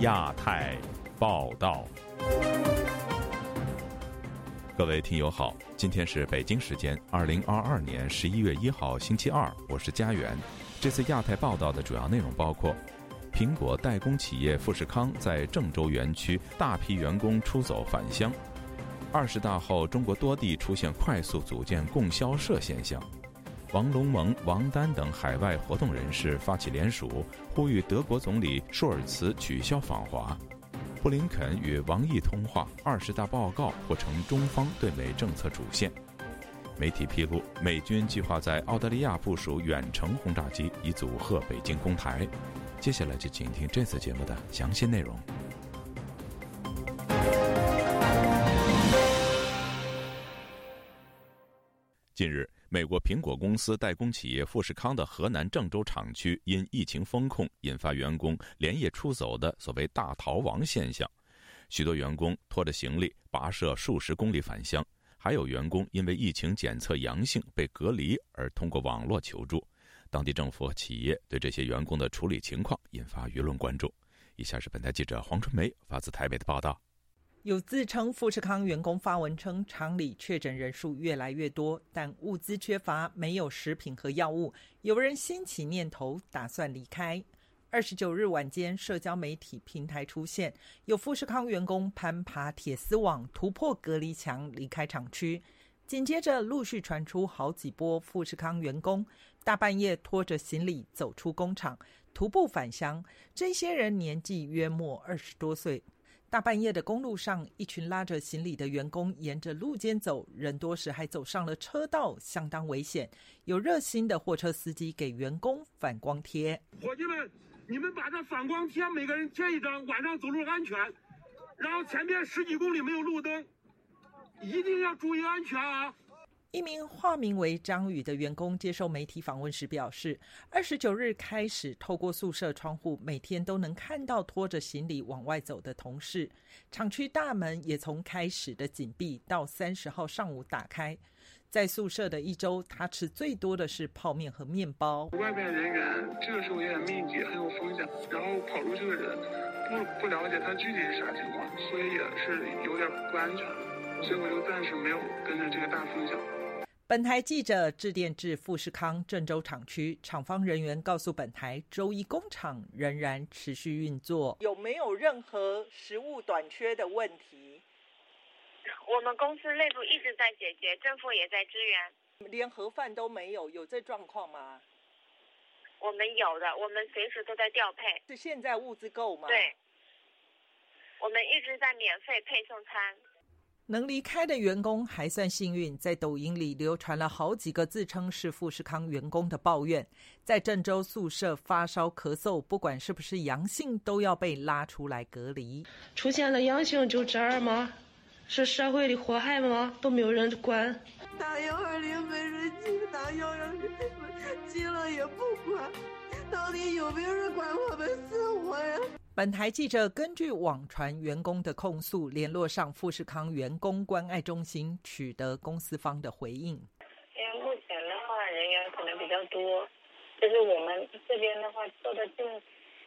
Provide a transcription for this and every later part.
亚太报道，各位听友好，今天是北京时间二零二二年十一月一号星期二，我是家园。这次亚太报道的主要内容包括：苹果代工企业富士康在郑州园区大批员工出走返乡；二十大后，中国多地出现快速组建供销社现象。王龙蒙、王丹等海外活动人士发起联署，呼吁德国总理舒尔茨取消访华。布林肯与王毅通话，二十大报告或成中方对美政策主线。媒体披露，美军计划在澳大利亚部署远程轰炸机，以阻吓北京攻台。接下来就请听这次节目的详细内容。近日。美国苹果公司代工企业富士康的河南郑州厂区因疫情封控，引发员工连夜出走的所谓“大逃亡”现象，许多员工拖着行李跋涉数十公里返乡，还有员工因为疫情检测阳性被隔离而通过网络求助。当地政府和企业对这些员工的处理情况引发舆论关注。以下是本台记者黄春梅发自台北的报道。有自称富士康员工发文称，厂里确诊人数越来越多，但物资缺乏，没有食品和药物。有人兴起念头，打算离开。二十九日晚间，社交媒体平台出现有富士康员工攀爬铁丝网，突破隔离墙离开厂区。紧接着，陆续传出好几波富士康员工大半夜拖着行李走出工厂，徒步返乡。这些人年纪约莫二十多岁。大半夜的公路上，一群拉着行李的员工沿着路肩走，人多时还走上了车道，相当危险。有热心的货车司机给员工反光贴：“伙计们，你们把这反光贴每个人贴一张，晚上走路安全。然后前面十几公里没有路灯，一定要注意安全啊！”一名化名为张宇的员工接受媒体访问时表示，二十九日开始，透过宿舍窗户，每天都能看到拖着行李往外走的同事。厂区大门也从开始的紧闭到三十号上午打开。在宿舍的一周，他吃最多的是泡面和面包。外面人员这个时候也很密集，很有风险。然后跑出去的人不不了解他具体是啥情况，所以也是有点不安全。所以我就暂时没有跟着这个大风向。本台记者致电至富士康郑州厂区，厂方人员告诉本台，周一工厂仍然持续运作。有没有任何食物短缺的问题？我们公司内部一直在解决，政府也在支援。连盒饭都没有，有这状况吗？我们有的，我们随时都在调配。是现在物资够吗？对，我们一直在免费配送餐。能离开的员工还算幸运，在抖音里流传了好几个自称是富士康员工的抱怨，在郑州宿舍发烧咳嗽，不管是不是阳性，都要被拉出来隔离。出现了阳性就这儿吗？是社会的祸害吗？都没有人管。打幺二零没人接，打幺幺零接了也不管，到底有没有人管我们生活呀？本台记者根据网传员工的控诉，联络上富士康员工关爱中心，取得公司方的回应。因为目前的话，人员可能比较多，就是我们这边的话做的尽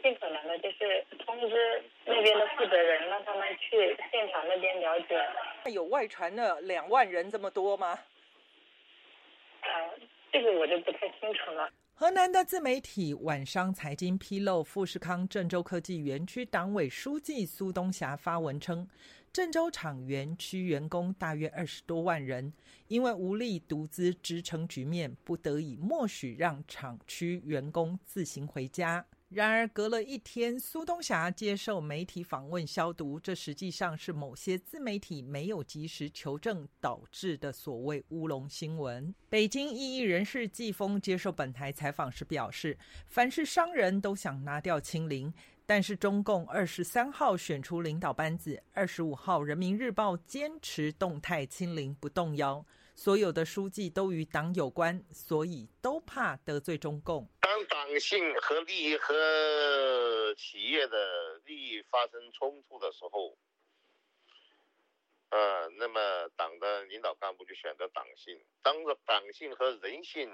尽可能的，就是通知那边的负责人，让他们去现场那边了解。有外传的两万人这么多吗？呃，这个我就不太清楚了。河南的自媒体晚商财经披露，富士康郑州科技园区党委书记苏东霞发文称，郑州厂园区员工大约二十多万人，因为无力独资支撑局面，不得已默许让厂区员工自行回家。然而，隔了一天，苏东霞接受媒体访问消毒，这实际上是某些自媒体没有及时求证导致的所谓乌龙新闻。北京异议人士季风接受本台采访时表示，凡是商人都想拿掉清零，但是中共二十三号选出领导班子，二十五号人民日报坚持动态清零不动摇。所有的书记都与党有关，所以都怕得罪中共。当党性和利益和企业的利益发生冲突的时候，呃，那么党的领导干部就选择党性；当着党性和人性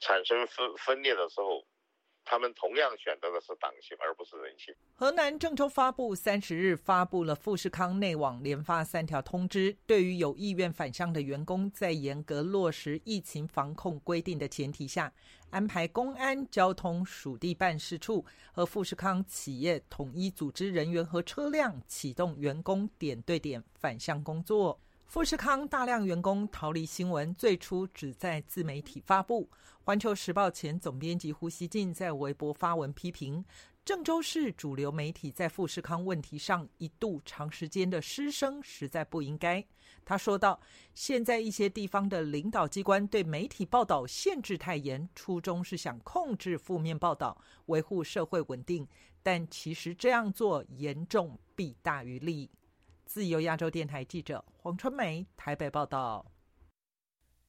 产生分分裂的时候，他们同样选择的是党性，而不是人性。河南郑州发布三十日发布了富士康内网连发三条通知，对于有意愿返乡的员工，在严格落实疫情防控规定的前提下，安排公安、交通、属地办事处和富士康企业统一组织人员和车辆，启动员工点对点返乡工作。富士康大量员工逃离新闻，最初只在自媒体发布。环球时报前总编辑胡锡进在微博发文批评郑州市主流媒体在富士康问题上一度长时间的失声，实在不应该。他说道：“现在一些地方的领导机关对媒体报道限制太严，初衷是想控制负面报道，维护社会稳定，但其实这样做严重弊大于利。”自由亚洲电台记者黄春梅台北报道。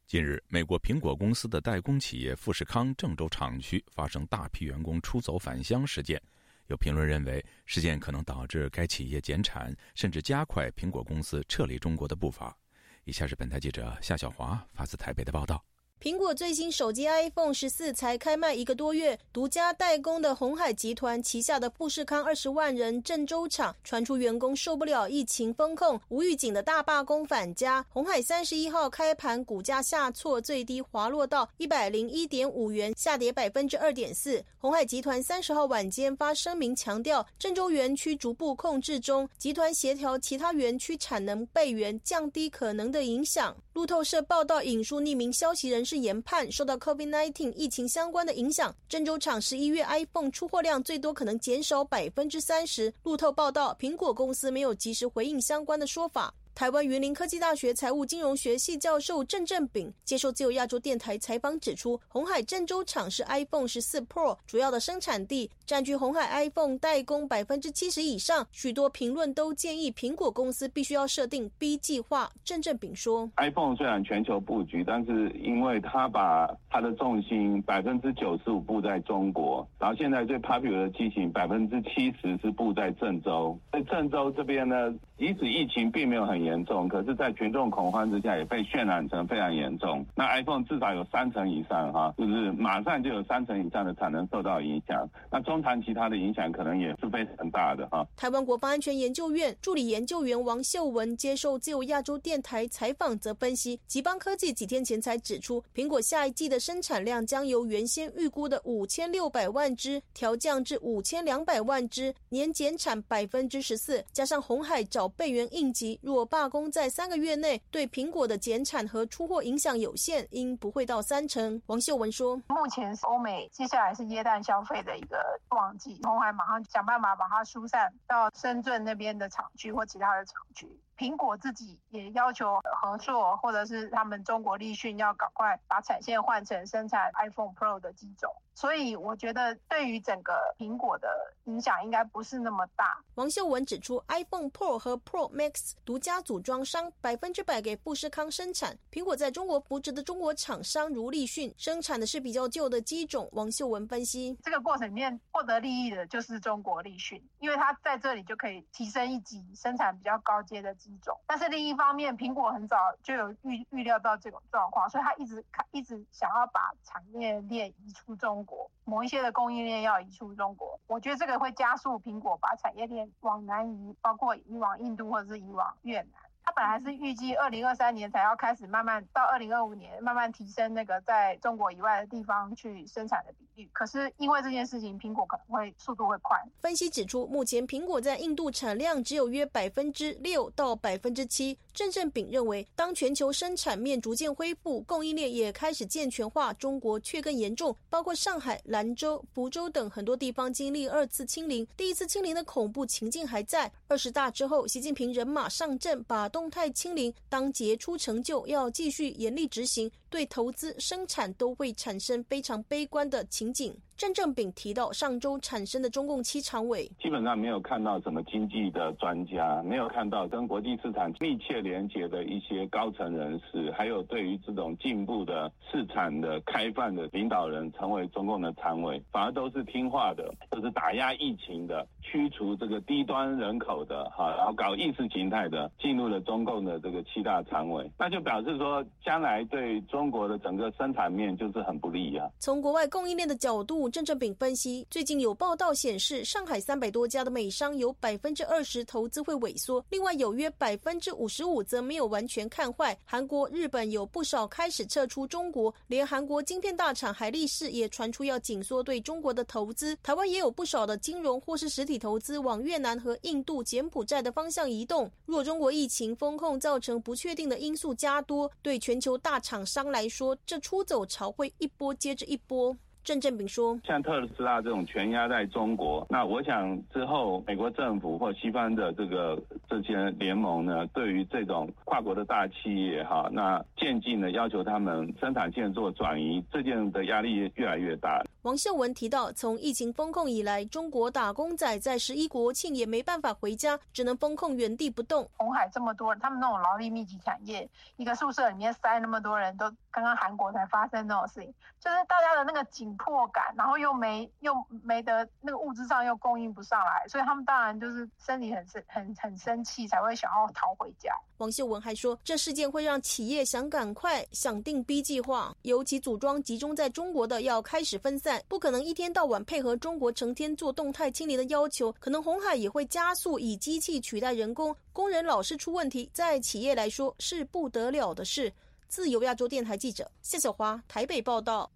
近日，美国苹果公司的代工企业富士康郑州厂区发生大批员工出走返乡事件。有评论认为，事件可能导致该企业减产，甚至加快苹果公司撤离中国的步伐。以下是本台记者夏小华发自台北的报道。苹果最新手机 iPhone 十四才开卖一个多月，独家代工的红海集团旗下的富士康二十万人郑州厂传出员工受不了疫情风控，无预警的大罢工返家。红海三十一号开盘股价下挫，最低滑落到一百零一点五元，下跌百分之二点四。红海集团三十号晚间发声明强调，郑州园区逐步控制中，集团协调其他园区产能备援，降低可能的影响。路透社报道引述匿名消息人是研判，受到 COVID-19 疫情相关的影响，郑州厂十一月 iPhone 出货量最多可能减少百分之三十。路透报道，苹果公司没有及时回应相关的说法。台湾云林科技大学财务金融学系教授郑正炳接受自由亚洲电台采访指出，红海郑州厂是 iPhone 十四 Pro 主要的生产地，占据红海 iPhone 代工百分之七十以上。许多评论都建议苹果公司必须要设定 B 计划。郑正炳说：“iPhone 虽然全球布局，但是因为它把它的重心百分之九十五布在中国，然后现在最 popular 的机型百分之七十是布在郑州。在郑州这边呢，即使疫情并没有很。”严重，可是，在群众恐慌之下，也被渲染成非常严重。那 iPhone 至少有三成以上，哈，就是马上就有三成以上的产能受到影响。那中长期它的影响可能也是非常大的，哈。台湾国防安全研究院助理研究员王秀文接受自由亚洲电台采访，则分析，吉邦科技几天前才指出，苹果下一季的生产量将由原先预估的五千六百万只调降至五千两百万只，年减产百分之十四。加上红海找备援应急，若罢工在三个月内对苹果的减产和出货影响有限，应不会到三成。王秀文说：“目前是欧美接下来是耶诞消费的一个旺季，红海马上想办法把它疏散到深圳那边的厂区或其他的厂区。”苹果自己也要求合作，或者是他们中国立讯要赶快把产线换成生产 iPhone Pro 的机种，所以我觉得对于整个苹果的影响应该不是那么大。王秀文指出，iPhone Pro 和 Pro Max 独家组装商百分之百给富士康生产，苹果在中国扶植的中国厂商如立讯生产的是比较旧的机种。王秀文分析，这个过程里面获得利益的就是中国立讯，因为它在这里就可以提升一级，生产比较高阶的。一种，但是另一方面，苹果很早就有预预料到这种状况，所以他一直看，一直想要把产业链移出中国，某一些的供应链要移出中国。我觉得这个会加速苹果把产业链往南移，包括移往印度或者是移往越南。他本来是预计二零二三年才要开始慢慢到二零二五年慢慢提升那个在中国以外的地方去生产的比可是因为这件事情，苹果可能会速度会快。分析指出，目前苹果在印度产量只有约百分之六到百分之七。郑正炳认为，当全球生产面逐渐恢复，供应链也开始健全化，中国却更严重。包括上海、兰州、福州等很多地方经历二次清零，第一次清零的恐怖情境还在。二十大之后，习近平人马上阵，把动态清零当杰出成就，要继续严厉执行，对投资、生产都会产生非常悲观的情景。郑正炳提到，上周产生的中共七常委，基本上没有看到什么经济的专家，没有看到跟国际市场密切连接的一些高层人士，还有对于这种进步的市场的开放的领导人成为中共的常委，反而都是听话的，都是打压疫情的，驱除这个低端人口的，哈，然后搞意识形态的，进入了中共的这个七大常委，那就表示说，将来对中国的整个生产面就是很不利啊。从国外供应链的角度。郑正炳分析，最近有报道显示，上海三百多家的美商有百分之二十投资会萎缩，另外有约百分之五十五则没有完全看坏。韩国、日本有不少开始撤出中国，连韩国晶片大厂海力士也传出要紧缩对中国的投资。台湾也有不少的金融或是实体投资往越南和印度、柬埔寨的方向移动。若中国疫情风控造成不确定的因素加多，对全球大厂商来说，这出走潮会一波接着一波。郑正炳说：“像特斯拉这种全压在中国，那我想之后美国政府或西方的这个这些联盟呢，对于这种跨国的大企业哈，那渐进的要求他们生产线做转移，这件的压力越来越大。”王秀文提到，从疫情封控以来，中国打工仔在十一国庆也没办法回家，只能封控原地不动。红海这么多人，他们那种劳力密集产业，一个宿舍里面塞那么多人，都刚刚韩国才发生这种事情，就是大家的那个紧。迫感，然后又没又没得那个物质上又供应不上来，所以他们当然就是身体很生很很生气，才会想要逃回家。王秀文还说，这事件会让企业想赶快想定 B 计划，尤其组装集中在中国的要开始分散，不可能一天到晚配合中国成天做动态清理的要求，可能红海也会加速以机器取代人工，工人老是出问题，在企业来说是不得了的事。自由亚洲电台记者谢小华台北报道。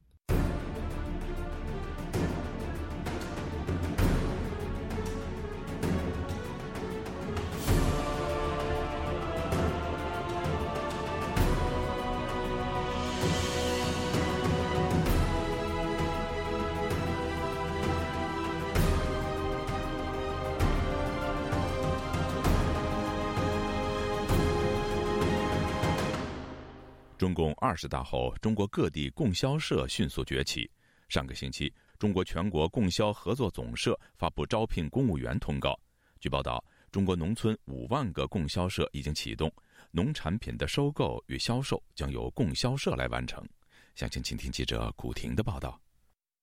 中共二十大后，中国各地供销社迅速崛起。上个星期，中国全国供销合作总社发布招聘公务员通告。据报道，中国农村五万个供销社已经启动，农产品的收购与销售将由供销社来完成。详情，请听记者古婷的报道。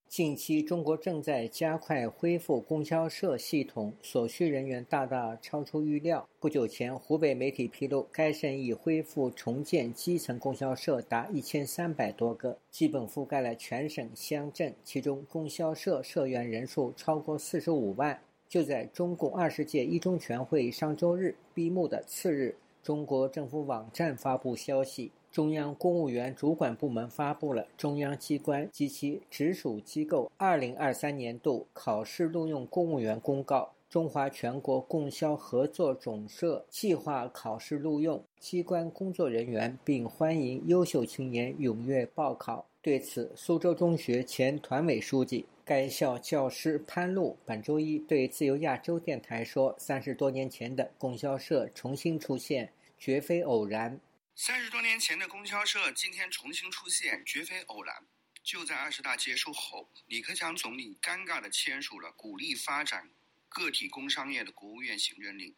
近期，中国正在加快恢复供销社系统，所需人员大大超出预料。不久前，湖北媒体披露，该省已恢复重建基层供销社达一千三百多个，基本覆盖了全省乡镇，其中供销社社员人数超过四十五万。就在中共二十届一中全会上周日闭幕的次日，中国政府网站发布消息。中央公务员主管部门发布了中央机关及其直属机构二零二三年度考试录用公务员公告。中华全国供销合作总社计划考试录用机关工作人员，并欢迎优秀青年踊跃报考。对此，苏州中学前团委书记、该校教师潘璐本周一对自由亚洲电台说：“三十多年前的供销社重新出现，绝非偶然。”三十多年前的供销社今天重新出现，绝非偶然。就在二十大结束后，李克强总理尴尬地签署了鼓励发展个体工商业的国务院行政令。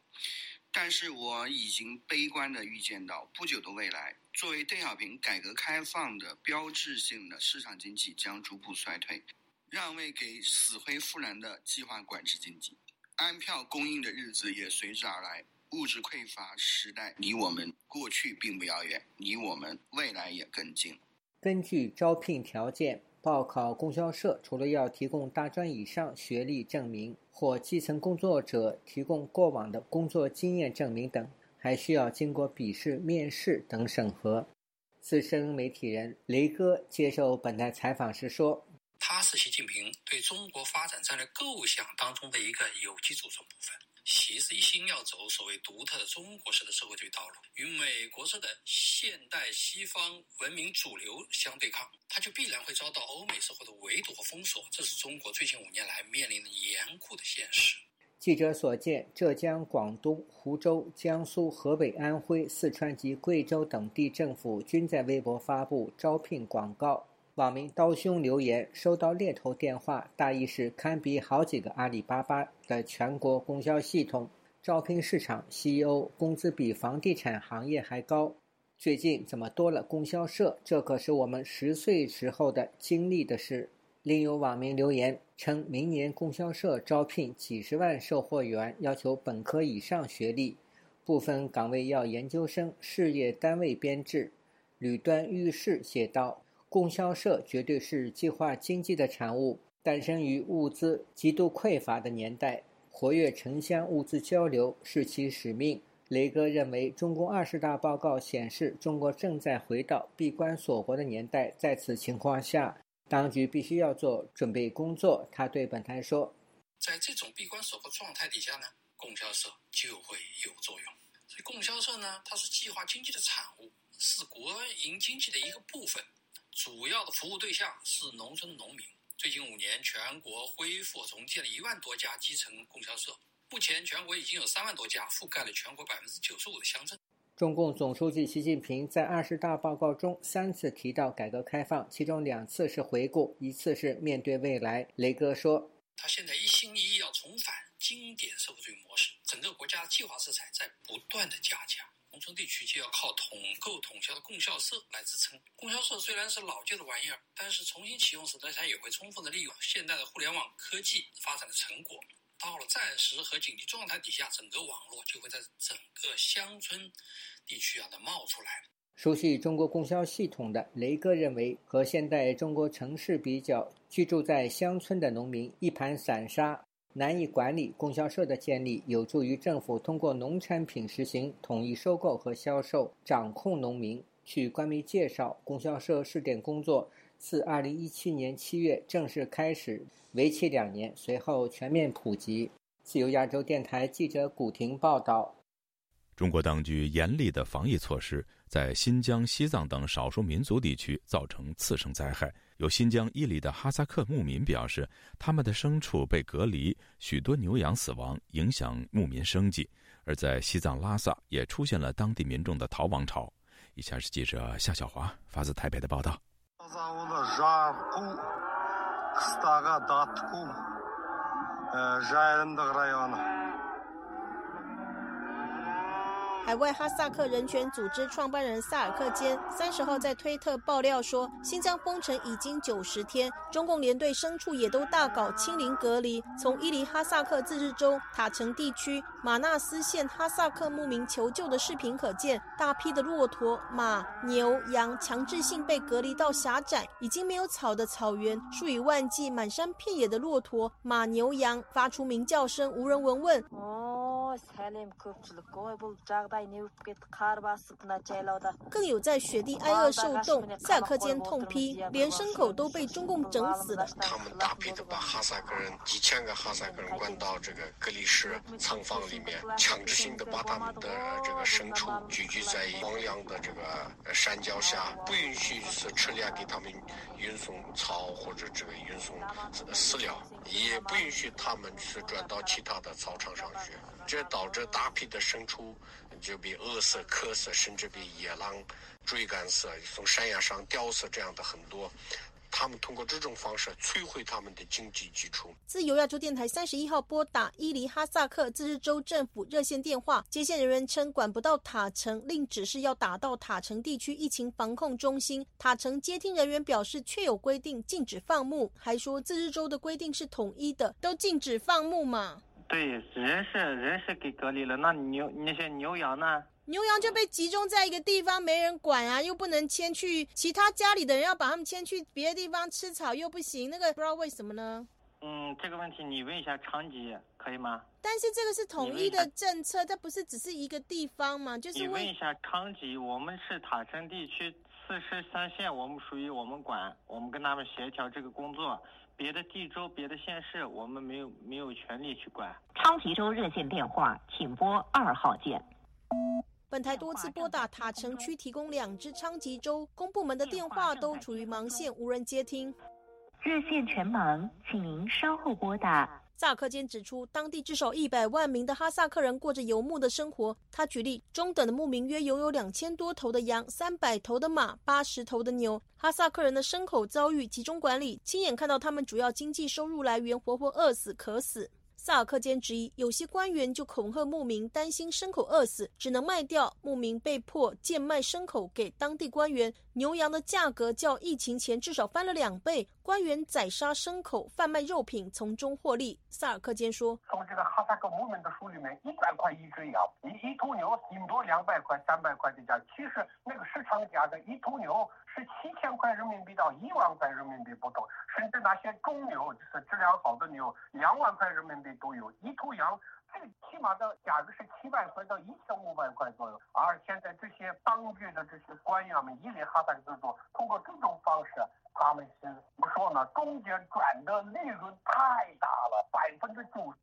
但是我已经悲观地预见到，不久的未来，作为邓小平改革开放的标志性的市场经济将逐步衰退，让位给死灰复燃的计划管制经济，安票供应的日子也随之而来。物质匮乏时代离我们过去并不遥远，离我们未来也更近。根据招聘条件，报考供销社除了要提供大专以上学历证明或基层工作者提供过往的工作经验证明等，还需要经过笔试、面试等审核。资深媒体人雷哥接受本台采访时说：“他是习近平对中国发展战略构想当中的一个有机组成部分。”其实一心要走所谓独特的中国式的社会主义道路，与美国式的现代西方文明主流相对抗，它就必然会遭到欧美社会的围堵和封锁。这是中国最近五年来面临的严酷的现实。记者所见，浙江、广东、湖州、江苏、河北、安徽、四川及贵州等地政府均在微博发布招聘广告。网民刀兄留言：收到猎头电话，大意是堪比好几个阿里巴巴的全国供销系统，招聘市场 CEO 工资比房地产行业还高。最近怎么多了供销社？这可是我们十岁时候的经历的事。另有网民留言称，明年供销社招聘几十万售货员，要求本科以上学历，部分岗位要研究生，事业单位编制。吕端遇事写道。供销社绝对是计划经济的产物，诞生于物资极度匮乏的年代，活跃城乡物资交流是其使命。雷哥认为，中共二十大报告显示，中国正在回到闭关锁国的年代。在此情况下，当局必须要做准备工作。他对本台说：“在这种闭关锁国状态底下呢，供销社就会有作用。所以，供销社呢，它是计划经济的产物，是国营经济的一个部分，主要的服务对象是农村农民。最近五年，全国恢复重建了一万多家基层供销社。”目前，全国已经有三万多家，覆盖了全国百分之九十五的乡镇。中共总书记习近平在二十大报告中三次提到改革开放，其中两次是回顾，一次是面对未来。雷哥说：“他现在一心一意要重返经典社会主义模式，整个国家的计划色彩在不断的加强。农村地区就要靠统购统销的供销社来支撑。供销社虽然是老旧的玩意儿，但是重新启用时，大家也会充分的利用现代的互联网科技发展的成果。”到了战时和紧急状态底下，整个网络就会在整个乡村地区啊的冒出来。熟悉中国供销系统的雷哥认为，和现代中国城市比较，居住在乡村的农民一盘散沙，难以管理。供销社的建立有助于政府通过农产品实行统一收购和销售，掌控农民。据官媒介绍，供销社试点工作自2017年7月正式开始。为期两年，随后全面普及。自由亚洲电台记者古婷报道：中国当局严厉的防疫措施在新疆、西藏等少数民族地区造成次生灾害。有新疆伊犁的哈萨克牧民表示，他们的牲畜被隔离，许多牛羊死亡，影响牧民生计。而在西藏拉萨，也出现了当地民众的逃亡潮。以下是记者夏小华发自台北的报道。海外哈萨克人权组织创办人萨尔克坚三十号在推特爆料说，新疆封城已经九十天，中共连队牲畜也都大搞清零隔离，从伊犁哈萨克自治州塔城地区马纳斯县哈萨克牧民求救的视频可见，大批的骆驼、马、牛、羊强制性被隔离到狭窄、已经没有草的草原，数以万计、满山遍野的骆驼、马、牛、羊发出鸣叫声，无人闻问。哦。更有在雪地挨饿受冻，下课间痛批，连牲口都被中共整死了。他们大批的。把哈萨克人几千个哈萨克人关到这个隔离室、仓房里面，强制性的把他们的这个牲畜聚集在荒凉的这个山脚下，不允许是车辆给他们运送草或者这个运送饲料，也不允许他们是转到其他的草场上去。这导致大批的牲畜就被饿死、渴死，甚至被野狼追赶死，从山崖上吊死，这样的很多。他们通过这种方式摧毁他们的经济基础。自由亚洲电台三十一号拨打伊犁哈萨克自治州政府热线电话，接线人员称管不到塔城，另指示要打到塔城地区疫情防控中心。塔城接听人员表示，确有规定禁止放牧，还说自治州的规定是统一的，都禁止放牧嘛。对，人是人是给隔离了，那牛那些牛羊呢？牛羊就被集中在一个地方，没人管啊，又不能迁去其他家里的人要把他们迁去别的地方吃草又不行，那个不知道为什么呢？嗯，这个问题你问一下昌吉可以吗？但是这个是统一的政策，它不是只是一个地方嘛？就是你问一下昌吉，我们是塔城地区四十三县，我们属于我们管，我们跟他们协调这个工作。别的地州、别的县市，我们没有没有权利去管。昌吉州热线电话，请拨二号键。本台多次拨打塔城区提供两支昌吉州公部门的电话，都处于忙线，无人接听。热线全忙，请您稍后拨打。萨克坚指出，当地至少一百万名的哈萨克人过着游牧的生活。他举例，中等的牧民约拥有两千多头的羊、三百头的马、八十头的牛。哈萨克人的牲口遭遇集中管理，亲眼看到他们主要经济收入来源活活饿死、渴死。萨尔克坚质疑，有些官员就恐吓牧民，担心牲口饿死，只能卖掉。牧民被迫贱卖牲口给当地官员，牛羊的价格较疫情前至少翻了两倍。官员宰杀牲口，贩卖肉品，从中获利。萨尔克坚说：“从这个哈萨克牧民的书里面，一百块一只羊，一一头牛顶多两百块、三百块的价。其实那个市场价的一头牛是七千块人民币到一万块人民币不等，甚至那些种牛就是质量好的牛，两万块人民币都有。一头羊最起码的价格是七百块到一千五百块左右。而现在这些当局的这些官员们，一律哈萨克族通过这种方式，他们是怎么说呢？中间赚的利润太大了，百分之九十。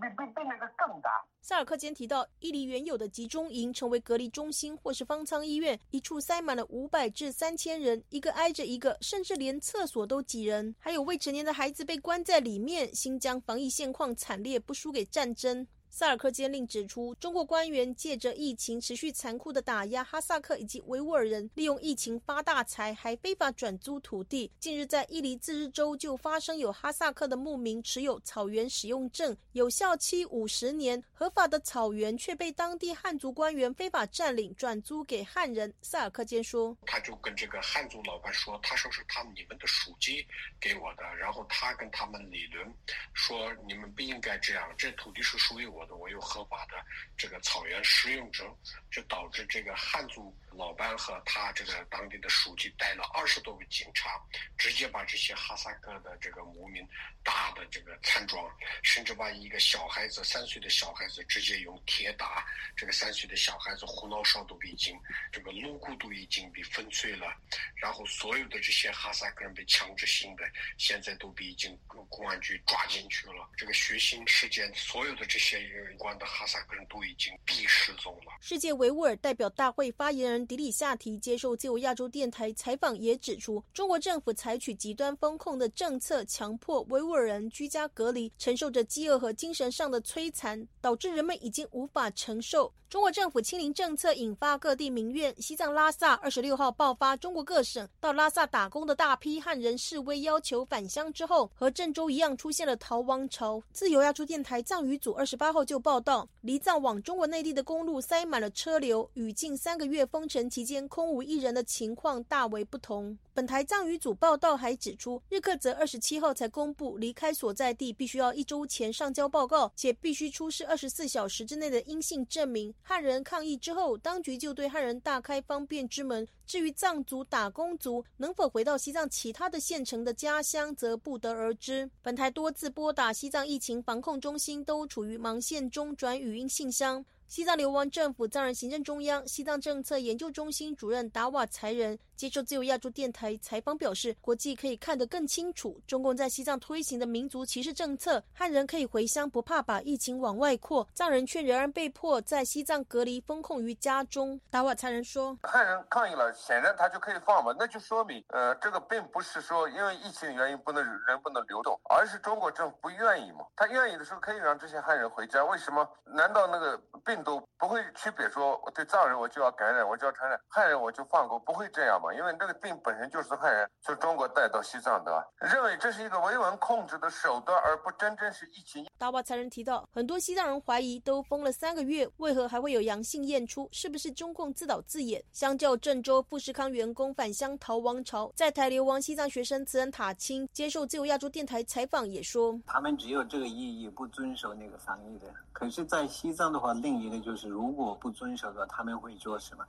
比比比那个更大。萨尔克坚提到，伊犁原有的集中营成为隔离中心或是方舱医院，一处塞满了五百至三千人，一个挨着一个，甚至连厕所都挤人，还有未成年的孩子被关在里面。新疆防疫现况惨烈，不输给战争。萨尔克坚令指出，中国官员借着疫情持续残酷的打压哈萨克以及维吾尔人，利用疫情发大财，还非法转租土地。近日，在伊犁自治州就发生有哈萨克的牧民持有草原使用证，有效期五十年，合法的草原却被当地汉族官员非法占领，转租给汉人。萨尔克坚说：“他就跟这个汉族老板说，他说是他们你们的书记给我的，然后他跟他们理论说，你们不应该这样，这土地是属于我。”我有合法的这个草原使用者，就导致这个汉族老板和他这个当地的书记带了二十多个警察，直接把这些哈萨克的这个牧民打的这个残状，甚至把一个小孩子三岁的小孩子直接用铁打，这个三岁的小孩子胡脑勺都已经这个颅骨都已经被粉碎了，然后所有的这些哈萨克人被强制性的现在都被已经公安局抓进去了，这个血腥事件所有的这些。有关的哈萨克人都已经必失踪了。世界维吾尔代表大会发言人迪里夏提接受自由亚洲电台采访，也指出，中国政府采取极端风控的政策，强迫维吾尔人居家隔离，承受着饥饿和精神上的摧残，导致人们已经无法承受。中国政府清零政策引发各地民怨。西藏拉萨二十六号爆发中国各省到拉萨打工的大批汉人示威，要求返乡之后，和郑州一样出现了逃亡潮。自由亚洲电台藏语组二十八号。就报道，离藏往中国内地的公路塞满了车流，与近三个月封城期间空无一人的情况大为不同。本台藏语组报道还指出，日克则二十七号才公布离开所在地必须要一周前上交报告，且必须出示二十四小时之内的阴性证明。汉人抗议之后，当局就对汉人大开方便之门。至于藏族打工族能否回到西藏其他的县城的家乡，则不得而知。本台多次拨打西藏疫情防控中心，都处于忙线中，转语音信箱。西藏流亡政府藏人行政中央西藏政策研究中心主任达瓦才仁接受自由亚洲电台采访表示，国际可以看得更清楚，中共在西藏推行的民族歧视政策，汉人可以回乡，不怕把疫情往外扩，藏人却仍然被迫在西藏隔离封控于家中。达瓦才仁说：“汉人抗议了，显然他就可以放嘛，那就说明，呃，这个并不是说因为疫情原因不能人不能流动，而是中国政府不愿意嘛。他愿意的时候可以让这些汉人回家，为什么？难道那个病？”毒不会区别说，我对藏人我就要感染，我就要传染汉人，我就放过，不会这样嘛？因为这个病本身就是汉人从中国带到西藏的，认为这是一个维稳控制的手段，而不真正是疫情。达瓦才人提到，很多西藏人怀疑都封了三个月，为何还会有阳性验出？是不是中共自导自演？相较郑州富士康员工返乡逃亡潮，在台流亡西藏学生慈恩塔青接受自由亚洲电台采访也说，他们只有这个意义，不遵守那个防疫的。可是，在西藏的话，另一个。就是如果不遵守的，他们会做什么？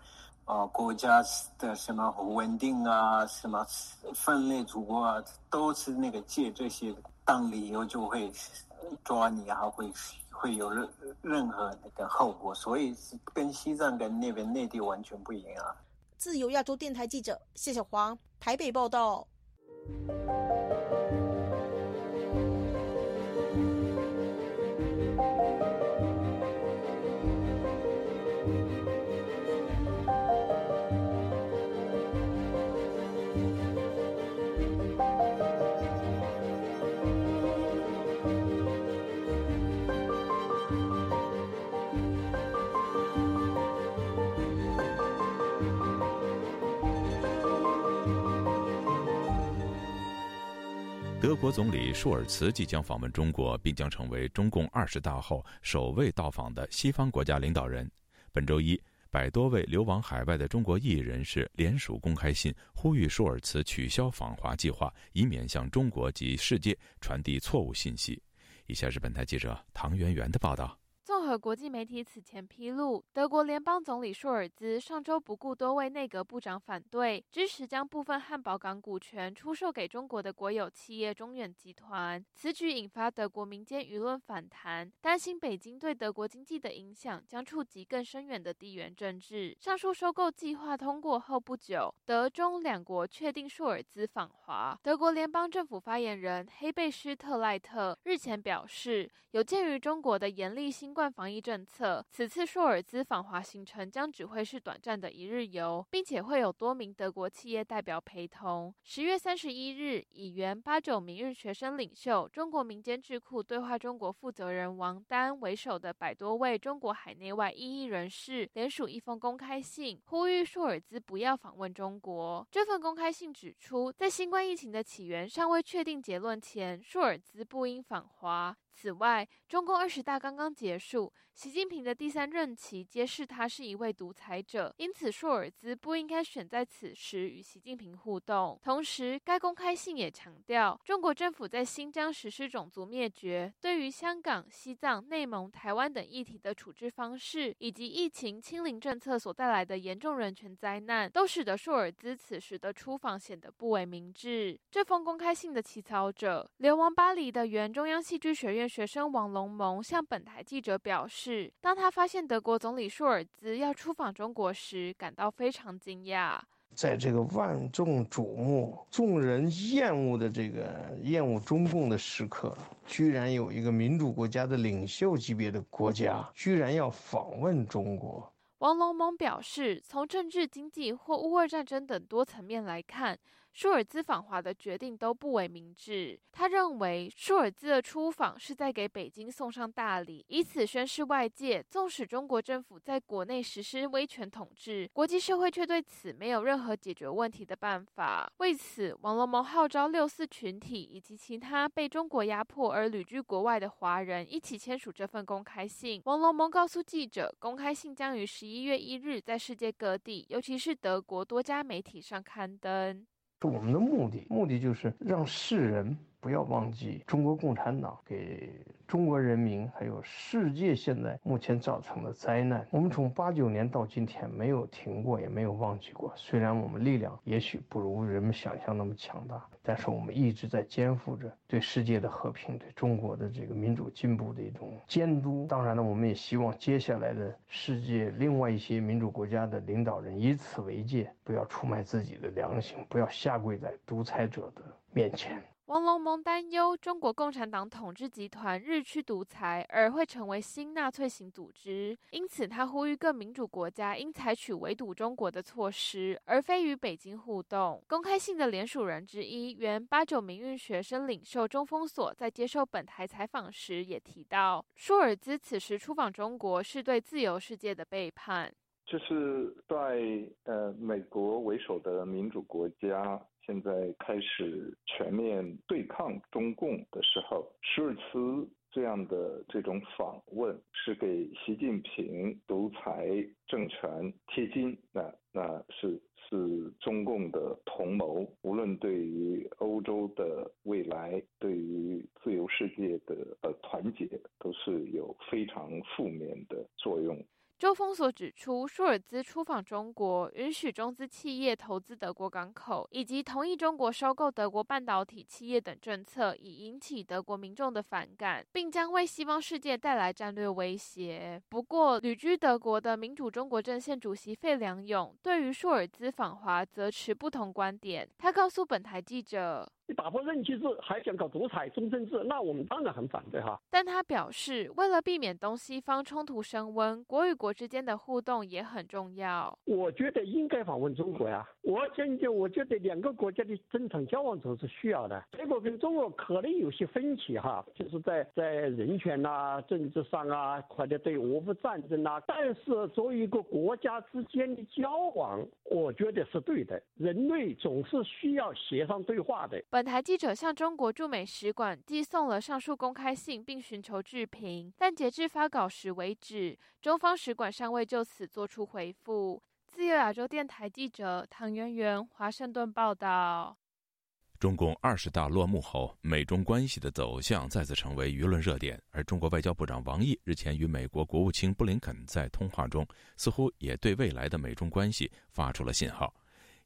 啊，国家的什么稳定啊，什么分裂祖国啊，都是那个借这些当理由就会抓你啊，会会有任任何那个后果。所以是跟西藏跟那边内地完全不一样。啊自由亚洲电台记者谢小华台北报道。德国总理舒尔茨即将访问中国，并将成为中共二十大后首位到访的西方国家领导人。本周一，百多位流亡海外的中国异议人士联署公开信，呼吁舒尔茨取消访华计划，以免向中国及世界传递错误信息。以下是本台记者唐媛媛的报道。共和国际媒体此前披露，德国联邦总理舒尔兹上周不顾多位内阁部长反对，支持将部分汉堡港股权出售给中国的国有企业中远集团。此举引发德国民间舆论反弹，担心北京对德国经济的影响将触及更深远的地缘政治。上述收购计划通过后不久，德中两国确定舒尔兹访华。德国联邦政府发言人黑贝施特赖特日前表示，有鉴于中国的严厉新冠防疫政策，此次舒尔兹访华行程将只会是短暂的一日游，并且会有多名德国企业代表陪同。十月三十一日，以原八九明日学生领袖、中国民间智库对话中国负责人王丹为首的百多位中国海内外异议人士联署一封公开信，呼吁舒尔兹不要访问中国。这份公开信指出，在新冠疫情的起源尚未确定结论前，舒尔兹不应访华。此外，中共二十大刚刚结束，习近平的第三任期揭示他是一位独裁者，因此舒尔兹不应该选在此时与习近平互动。同时，该公开信也强调，中国政府在新疆实施种族灭绝，对于香港、西藏、内蒙、台湾等议题的处置方式，以及疫情清零政策所带来的严重人权灾难，都使得舒尔兹此时的出访显得不为明智。这封公开信的起草者，流亡巴黎的原中央戏剧学院。学生王龙蒙向本台记者表示示，当他发现德国总理舒尔兹要出访中国时，感到非常惊讶。在这个万众瞩目、众人厌恶的这个厌恶中共的时刻，居然有一个民主国家的领袖级别的国家，居然要访问中国。王龙蒙表示，从政治、经济或乌俄战争等多层面来看。舒尔兹访华的决定都不为明智。他认为，舒尔兹的出访是在给北京送上大礼，以此宣示外界，纵使中国政府在国内实施威权统治，国际社会却对此没有任何解决问题的办法。为此，王龙蒙号召六四群体以及其他被中国压迫而旅居国外的华人一起签署这份公开信。王龙蒙告诉记者，公开信将于十一月一日在世界各地，尤其是德国多家媒体上刊登。我们的目的，目的就是让世人不要忘记中国共产党给中国人民还有世界现在目前造成的灾难。我们从八九年到今天没有停过，也没有忘记过。虽然我们力量也许不如人们想象那么强大，但是我们一直在肩负着对世界的和平、对中国的这个民主进步的一种监督。当然了，我们也希望接下来的世界另外一些民主国家的领导人以此为戒，不要出卖自己的良心，不要下跪在独裁者的面前。王龙蒙担忧中国共产党统治集团日趋独裁，而会成为新纳粹型组织。因此，他呼吁各民主国家应采取围堵中国的措施，而非与北京互动。公开信的联署人之一，原八九民运学生领袖钟峰所在接受本台采访时也提到，舒尔兹此时出访中国是对自由世界的背叛。就是在呃美国为首的民主国家。现在开始全面对抗中共的时候，舒尔茨这样的这种访问是给习近平独裁政权贴金，那那是是中共的同谋，无论对于欧洲的未来，对于自由世界的呃团结，都是有非常负面的作用。周峰所指出，舒尔兹出访中国，允许中资企业投资德国港口，以及同意中国收购德国半导体企业等政策，已引起德国民众的反感，并将为西方世界带来战略威胁。不过，旅居德国的民主中国阵线主席费良勇对于舒尔兹访华则持不同观点。他告诉本台记者。打破任期制，还想搞独裁终身制，那我们当然很反对哈。但他表示，为了避免东西方冲突升温，国与国之间的互动也很重要。我觉得应该访问中国呀。我现在我觉得两个国家的正常交往总是需要的。结果跟中国可能有些分歧哈，就是在在人权呐、政治上啊，或者对俄乌战争呐。但是作为一个国家之间的交往，我觉得是对的。人类总是需要协商对话的。本台记者向中国驻美使馆寄送了上述公开信，并寻求置评，但截至发稿时为止，中方使馆尚未就此作出回复。自由亚洲电台记者唐媛媛华盛顿报道。中共二十大落幕后，美中关系的走向再次成为舆论热点。而中国外交部长王毅日前与美国国务卿布林肯在通话中，似乎也对未来的美中关系发出了信号。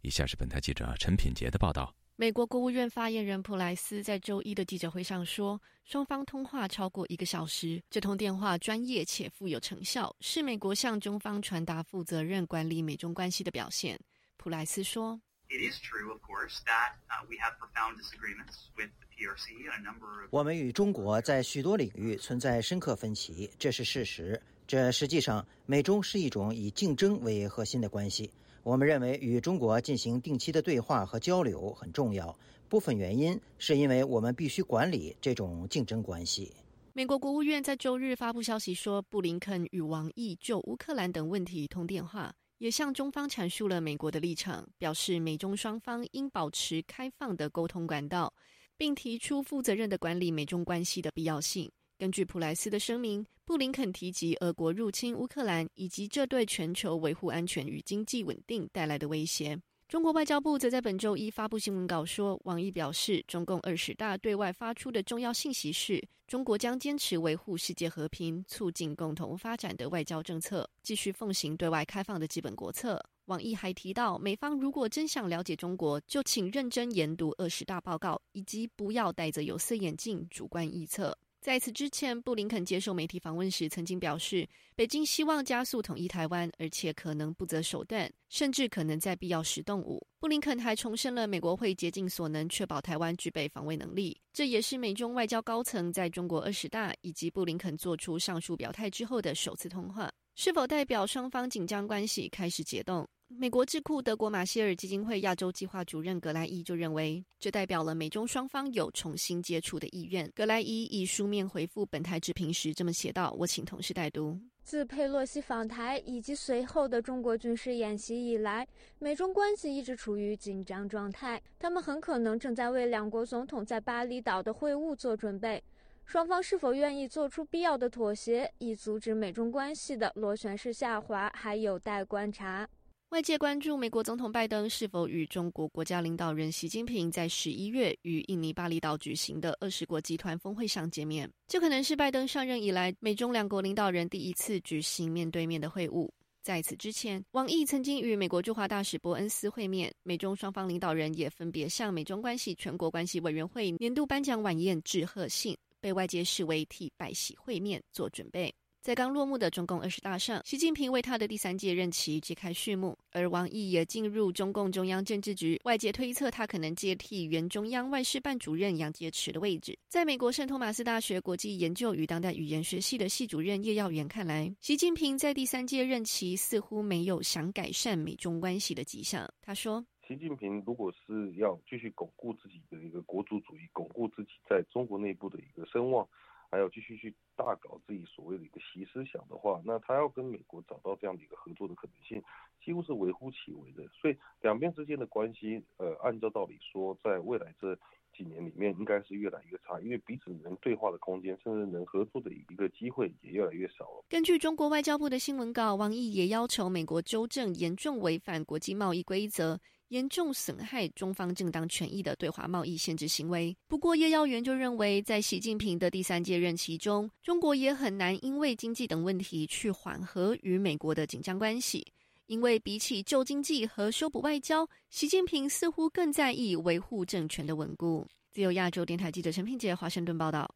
以下是本台记者陈品杰的报道。美国国务院发言人普莱斯在周一的记者会上说，双方通话超过一个小时，这通电话专业且富有成效，是美国向中方传达负责任管理美中关系的表现。普莱斯说：“It is true, of course, that we have profound disagreements with the PRC. A number。我们与中国在许多领域存在深刻分歧，这是事实。这实际上，美中是一种以竞争为核心的关系。我们认为与中国进行定期的对话和交流很重要。部分原因是因为我们必须管理这种竞争关系。美国国务院在周日发布消息说，布林肯与王毅就乌克兰等问题通电话。也向中方阐述了美国的立场，表示美中双方应保持开放的沟通管道，并提出负责任的管理美中关系的必要性。根据普莱斯的声明，布林肯提及俄国入侵乌克兰以及这对全球维护安全与经济稳定带来的威胁。中国外交部则在本周一发布新闻稿说，王毅表示，中共二十大对外发出的重要信息是，中国将坚持维护世界和平、促进共同发展的外交政策，继续奉行对外开放的基本国策。王毅还提到，美方如果真想了解中国，就请认真研读二十大报告，以及不要戴着有色眼镜主观臆测。在此之前，布林肯接受媒体访问时曾经表示，北京希望加速统一台湾，而且可能不择手段，甚至可能在必要时动武。布林肯还重申了美国会竭尽所能确保台湾具备防卫能力，这也是美中外交高层在中国二十大以及布林肯做出上述表态之后的首次通话。是否代表双方紧张关系开始解冻？美国智库德国马歇尔基金会亚洲计划主任格莱伊就认为，这代表了美中双方有重新接触的意愿。格莱伊以书面回复本台置评时这么写道：“我请同事代读。自佩洛西访台以及随后的中国军事演习以来，美中关系一直处于紧张状态。他们很可能正在为两国总统在巴厘岛的会晤做准备。”双方是否愿意做出必要的妥协，以阻止美中关系的螺旋式下滑，还有待观察。外界关注美国总统拜登是否与中国国家领导人习近平在十一月与印尼巴厘岛举行的二十国集团峰会上见面。这可能是拜登上任以来美中两国领导人第一次举行面对面的会晤。在此之前，王毅曾经与美国驻华大使伯恩斯会面，美中双方领导人也分别向美中关系全国关系委员会年度颁奖晚宴致贺信。被外界视为替拜喜会面做准备。在刚落幕的中共二十大上，习近平为他的第三届任期揭开序幕，而王毅也进入中共中央政治局。外界推测他可能接替原中央外事办主任杨洁篪的位置。在美国圣托马斯大学国际研究与当代语言学系的系主任叶耀元看来，习近平在第三届任期似乎没有想改善美中关系的迹象。他说。习近平如果是要继续巩固自己的一个国族主义，巩固自己在中国内部的一个声望，还要继续去大搞自己所谓的一个习思想的话，那他要跟美国找到这样的一个合作的可能性，几乎是微乎其微的。所以两边之间的关系，呃，按照道理说，在未来这几年里面，应该是越来越差，因为彼此能对话的空间，甚至能合作的一个机会也越来越少了。根据中国外交部的新闻稿，王毅也要求美国纠正严重违反国际贸易规则。严重损害中方正当权益的对华贸易限制行为。不过，叶耀元就认为，在习近平的第三届任期中，中国也很难因为经济等问题去缓和与美国的紧张关系。因为比起救经济和修补外交，习近平似乎更在意维护政权的稳固。自由亚洲电台记者陈品杰华盛顿报道。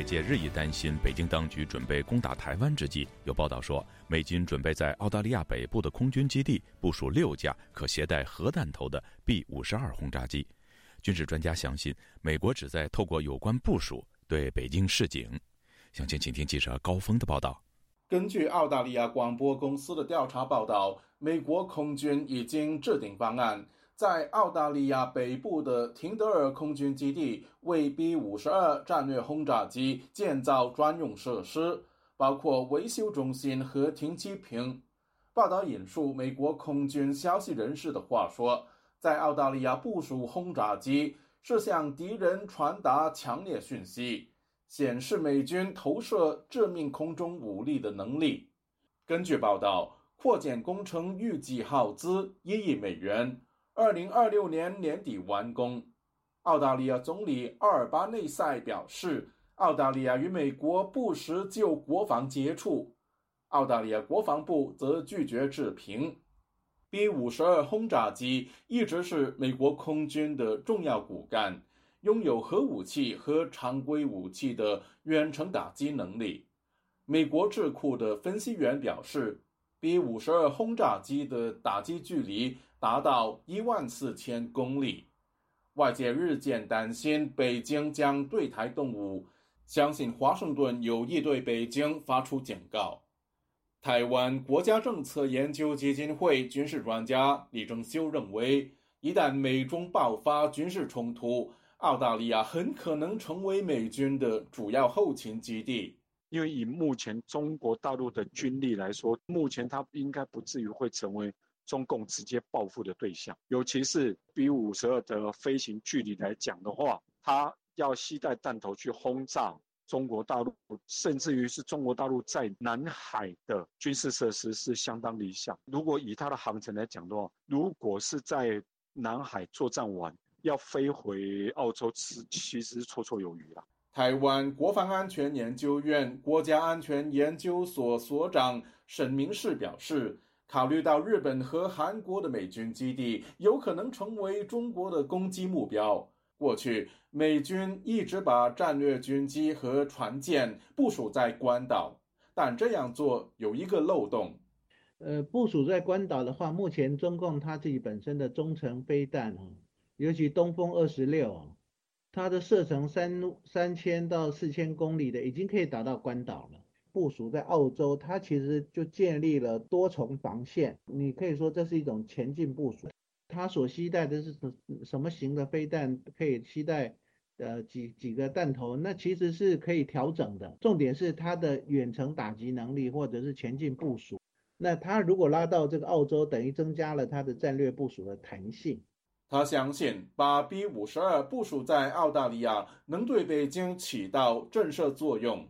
外界日益担心北京当局准备攻打台湾之际，有报道说，美军准备在澳大利亚北部的空军基地部署六架可携带核弹头的 B 五十二轰炸机。军事专家相信，美国旨在透过有关部署对北京示警。详情，请听记者高峰的报道。根据澳大利亚广播公司的调查报道，美国空军已经制定方案。在澳大利亚北部的廷德尔空军基地为 B 五十二战略轰炸机建造专用设施。包括维修中心和停机坪。报道引述美国空军消息人士的话说，在澳大利亚部署轰炸机是向敌人传达强烈讯息，显示美军投射致命空中武力的能力。根据报道，扩建工程预计耗资一亿美元，二零二六年年底完工。澳大利亚总理阿尔巴内塞表示，澳大利亚与美国不时就国防接触。澳大利亚国防部则拒绝置评。B-52 轰炸机一直是美国空军的重要骨干，拥有核武器和常规武器的远程打击能力。美国智库的分析员表示，B-52 轰炸机的打击距离达到一万四千公里。外界日渐担心北京将对台动武，相信华盛顿有意对北京发出警告。台湾国家政策研究基金会军事专家李正修认为，一旦美中爆发军事冲突，澳大利亚很可能成为美军的主要后勤基地。因为以目前中国大陆的军力来说，目前它应该不至于会成为。中共直接报复的对象，尤其是 B 五十二的飞行距离来讲的话，它要携带弹头去轰炸中国大陆，甚至于是中国大陆在南海的军事设施是相当理想。如果以它的航程来讲的话，如果是在南海作战完，要飞回澳洲，是其实绰绰有余了。台湾国防安全研究院国家安全研究所所长沈明世表示。考虑到日本和韩国的美军基地有可能成为中国的攻击目标，过去美军一直把战略军机和船舰部署在关岛，但这样做有一个漏洞。呃，部署在关岛的话，目前中共它自己本身的中程飞弹啊，尤其东风二十六，它的射程三三千到四千公里的，已经可以打到关岛了。部署在澳洲，它其实就建立了多重防线。你可以说这是一种前进部署。它所携带的是什么型的飞弹？可以携带呃几几个弹头？那其实是可以调整的。重点是它的远程打击能力或者是前进部署。那它如果拉到这个澳洲，等于增加了它的战略部署的弹性。他相信把 B 五十二部署在澳大利亚，能对北京起到震慑作用。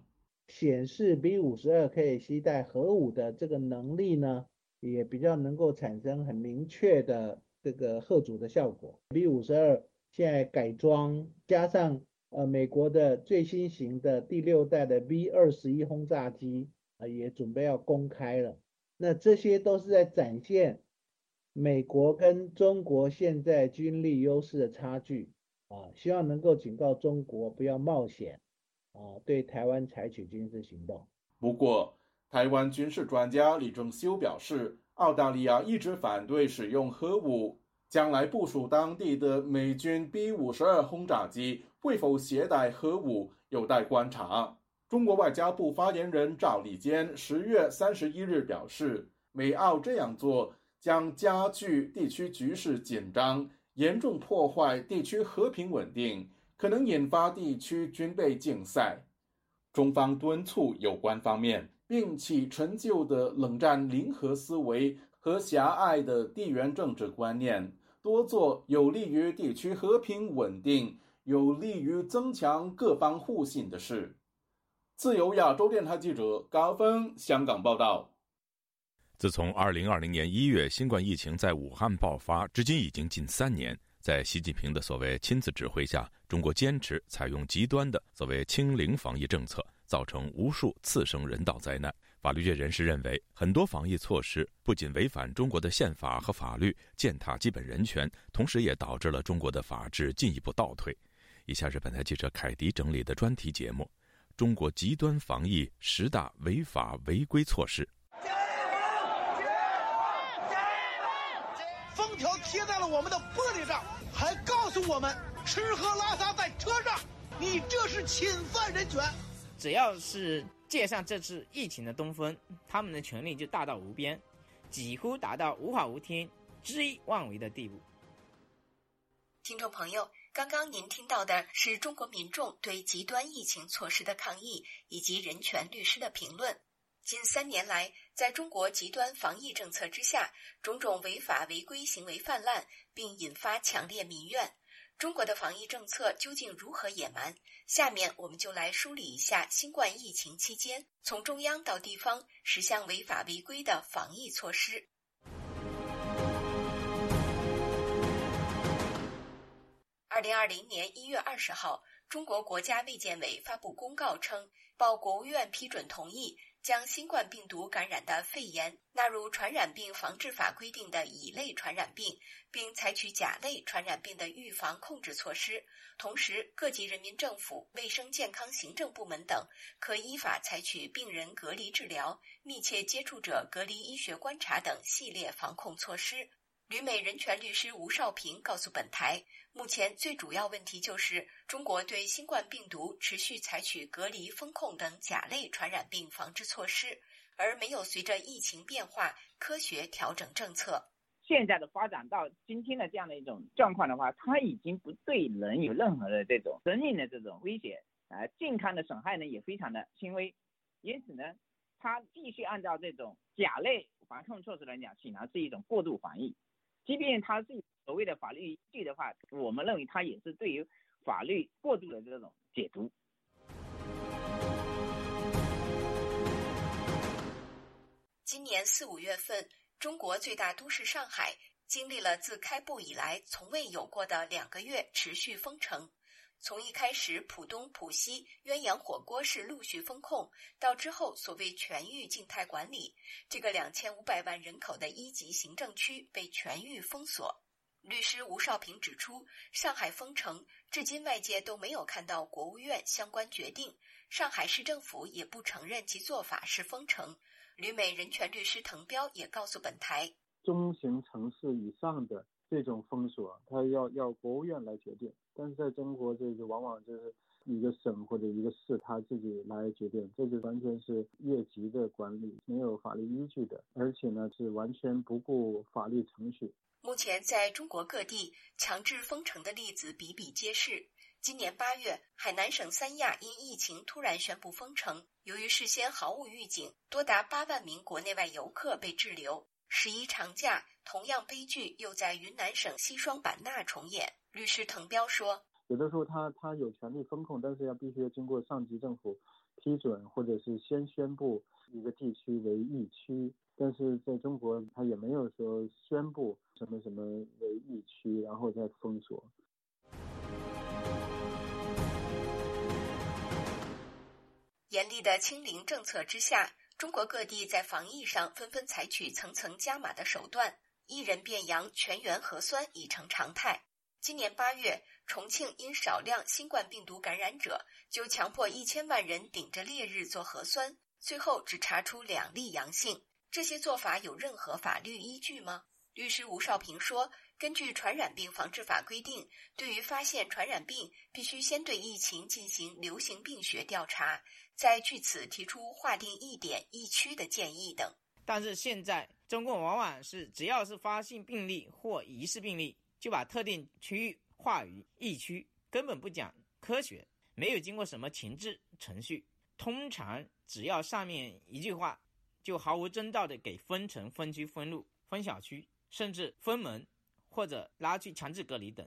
显示 B 五十二可以携带核武的这个能力呢，也比较能够产生很明确的这个核阻的效果。B 五十二现在改装加上呃美国的最新型的第六代的 B 二十一轰炸机啊，也准备要公开了。那这些都是在展现美国跟中国现在军力优势的差距啊，希望能够警告中国不要冒险。啊，对台湾采取军事行动。不过，台湾军事专家李正修表示，澳大利亚一直反对使用核武。将来部署当地的美军 B 五十二轰炸机会否携带核武，有待观察。中国外交部发言人赵立坚十月三十一日表示，美澳这样做将加剧地区局势紧张，严重破坏地区和平稳定。可能引发地区军备竞赛，中方敦促有关方面摒弃陈旧的冷战零和思维和狭隘的地缘政治观念，多做有利于地区和平稳定、有利于增强各方互信的事。自由亚洲电台记者高峰香港报道。自从二零二零年一月新冠疫情在武汉爆发，至今已经近三年。在习近平的所谓亲自指挥下，中国坚持采用极端的所谓“清零”防疫政策，造成无数次生人道灾难。法律界人士认为，很多防疫措施不仅违反中国的宪法和法律，践踏基本人权，同时也导致了中国的法治进一步倒退。以下是本台记者凯迪整理的专题节目：中国极端防疫十大违法违规措施。封条贴在了我们的玻璃上，还告诉我们吃喝拉撒在车上，你这是侵犯人权。只要是借上这次疫情的东风，他们的权力就大到无边，几乎达到无法无天、恣意妄为的地步。听众朋友。刚刚您听到的是中国民众对极端疫情措施的抗议，以及人权律师的评论。近三年来，在中国极端防疫政策之下，种种违法违规行为泛滥，并引发强烈民怨。中国的防疫政策究竟如何野蛮？下面我们就来梳理一下新冠疫情期间从中央到地方十项违法违规的防疫措施。二零二零年一月二十号，中国国家卫健委发布公告称，报国务院批准同意。将新冠病毒感染的肺炎纳入《传染病防治法》规定的乙类传染病，并采取甲类传染病的预防控制措施。同时，各级人民政府卫生健康行政部门等可依法采取病人隔离治疗、密切接触者隔离医学观察等系列防控措施。旅美人权律师吴少平告诉本台，目前最主要问题就是中国对新冠病毒持续采取隔离、封控等甲类传染病防治措施，而没有随着疫情变化科学调整政策。现在的发展到今天的这样的一种状况的话，它已经不对人有任何的这种生命的这种威胁，啊，健康的损害呢也非常的轻微，因此呢，它继续按照这种甲类防控措施来讲，显然是一种过度防疫。即便它是所谓的法律依据的话，我们认为它也是对于法律过度的这种解读。今年四五月份，中国最大都市上海经历了自开埠以来从未有过的两个月持续封城。从一开始，浦东、浦西鸳鸯火锅是陆续封控，到之后所谓全域静态管理，这个两千五百万人口的一级行政区被全域封锁。律师吴少平指出，上海封城至今外界都没有看到国务院相关决定，上海市政府也不承认其做法是封城。旅美人权律师滕彪也告诉本台，中型城市以上的。这种封锁，它要要国务院来决定，但是在中国，这个往往就是一个省或者一个市他自己来决定，这就完全是越级的管理，没有法律依据的，而且呢是完全不顾法律程序。目前在中国各地强制封城的例子比比皆是。今年八月，海南省三亚因疫情突然宣布封城，由于事先毫无预警，多达八万名国内外游客被滞留。十一长假，同样悲剧又在云南省西双版纳重演。律师滕彪说：“有的时候他他有权利封控，但是要必须要经过上级政府批准，或者是先宣布一个地区为疫区。但是在中国，他也没有说宣布什么什么为疫区，然后再封锁。”严厉的清零政策之下。中国各地在防疫上纷纷采取层层加码的手段，一人变阳全员核酸已成常态。今年八月，重庆因少量新冠病毒感染者，就强迫一千万人顶着烈日做核酸，最后只查出两例阳性。这些做法有任何法律依据吗？律师吴少平说：“根据《传染病防治法》规定，对于发现传染病，必须先对疫情进行流行病学调查。”再据此提出划定一点一区的建议等，但是现在中共往往是只要是发现病例或疑似病例，就把特定区域划于疫区，根本不讲科学，没有经过什么前置程序。通常只要上面一句话，就毫无征兆的给分城、分区、分路、分小区，甚至分门，或者拉去强制隔离等。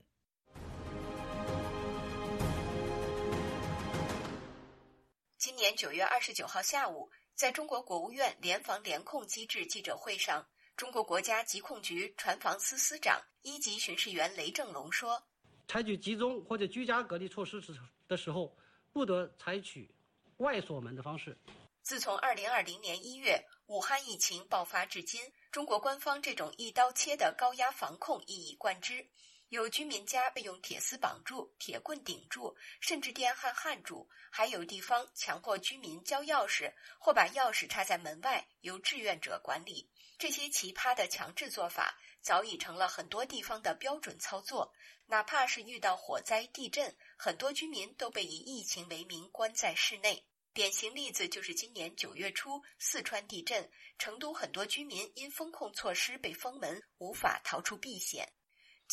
今年九月二十九号下午，在中国国务院联防联控机制记者会上，中国国家疾控局船防司司长、一级巡视员雷正龙说：“采取集中或者居家隔离措施时的时候，不得采取外锁门的方式。”自从二零二零年一月武汉疫情爆发至今，中国官方这种一刀切的高压防控一以贯之。有居民家被用铁丝绑住、铁棍顶住，甚至电焊焊住；还有地方强迫居民交钥匙，或把钥匙插在门外，由志愿者管理。这些奇葩的强制做法早已成了很多地方的标准操作。哪怕是遇到火灾、地震，很多居民都被以疫情为名关在室内。典型例子就是今年九月初四川地震，成都很多居民因风控措施被封门，无法逃出避险。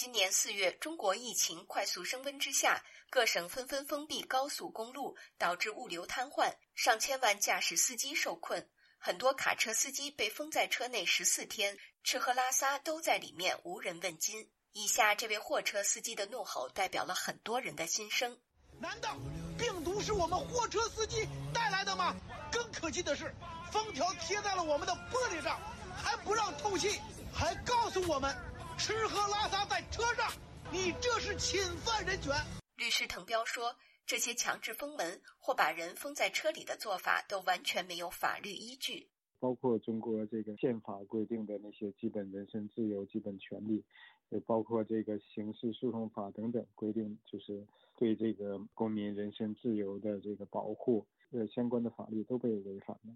今年四月，中国疫情快速升温之下，各省纷纷封闭高速公路，导致物流瘫痪，上千万驾驶司机受困，很多卡车司机被封在车内十四天，吃喝拉撒都在里面，无人问津。以下这位货车司机的怒吼，代表了很多人的心声。难道病毒是我们货车司机带来的吗？更可气的是，封条贴在了我们的玻璃上，还不让透气，还告诉我们。吃喝拉撒在车上，你这是侵犯人权。律师滕彪说：“这些强制封门或把人封在车里的做法，都完全没有法律依据。包括中国这个宪法规定的那些基本人身自由、基本权利，也包括这个刑事诉讼法等等规定，就是对这个公民人身自由的这个保护，呃，相关的法律都被违反了。”